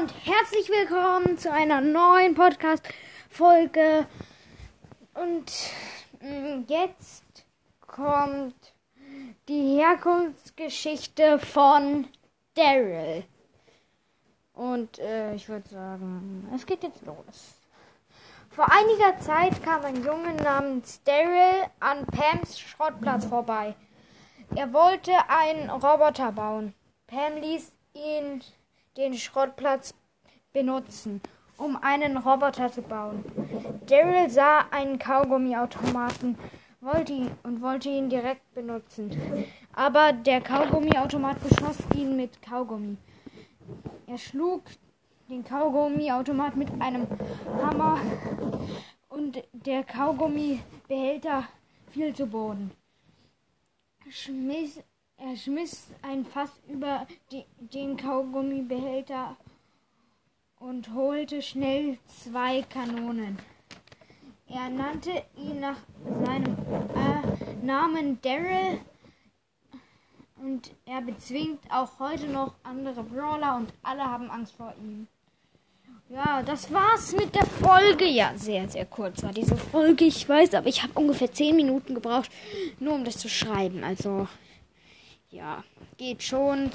und herzlich willkommen zu einer neuen Podcast-Folge. Und mm, jetzt kommt die Herkunftsgeschichte von Daryl. Und äh, ich würde sagen, es geht jetzt los. Vor einiger Zeit kam ein Junge namens Daryl an Pams Schrottplatz vorbei. Er wollte einen Roboter bauen. Pam ließ ihn den Schrottplatz benutzen, um einen Roboter zu bauen. Daryl sah einen Kaugummiautomaten wollte ihn, und wollte ihn direkt benutzen. Aber der Kaugummiautomat beschoss ihn mit Kaugummi. Er schlug den Kaugummiautomat mit einem Hammer und der Kaugummibehälter fiel zu Boden. Schmiss, er schmiss ein Fass über den Kaugummibehälter und holte schnell zwei Kanonen. Er nannte ihn nach seinem äh, Namen Daryl und er bezwingt auch heute noch andere Brawler und alle haben Angst vor ihm. Ja, das war's mit der Folge. Ja, sehr, sehr kurz war diese Folge, ich weiß, aber ich habe ungefähr 10 Minuten gebraucht, nur um das zu schreiben. Also, ja, geht schon.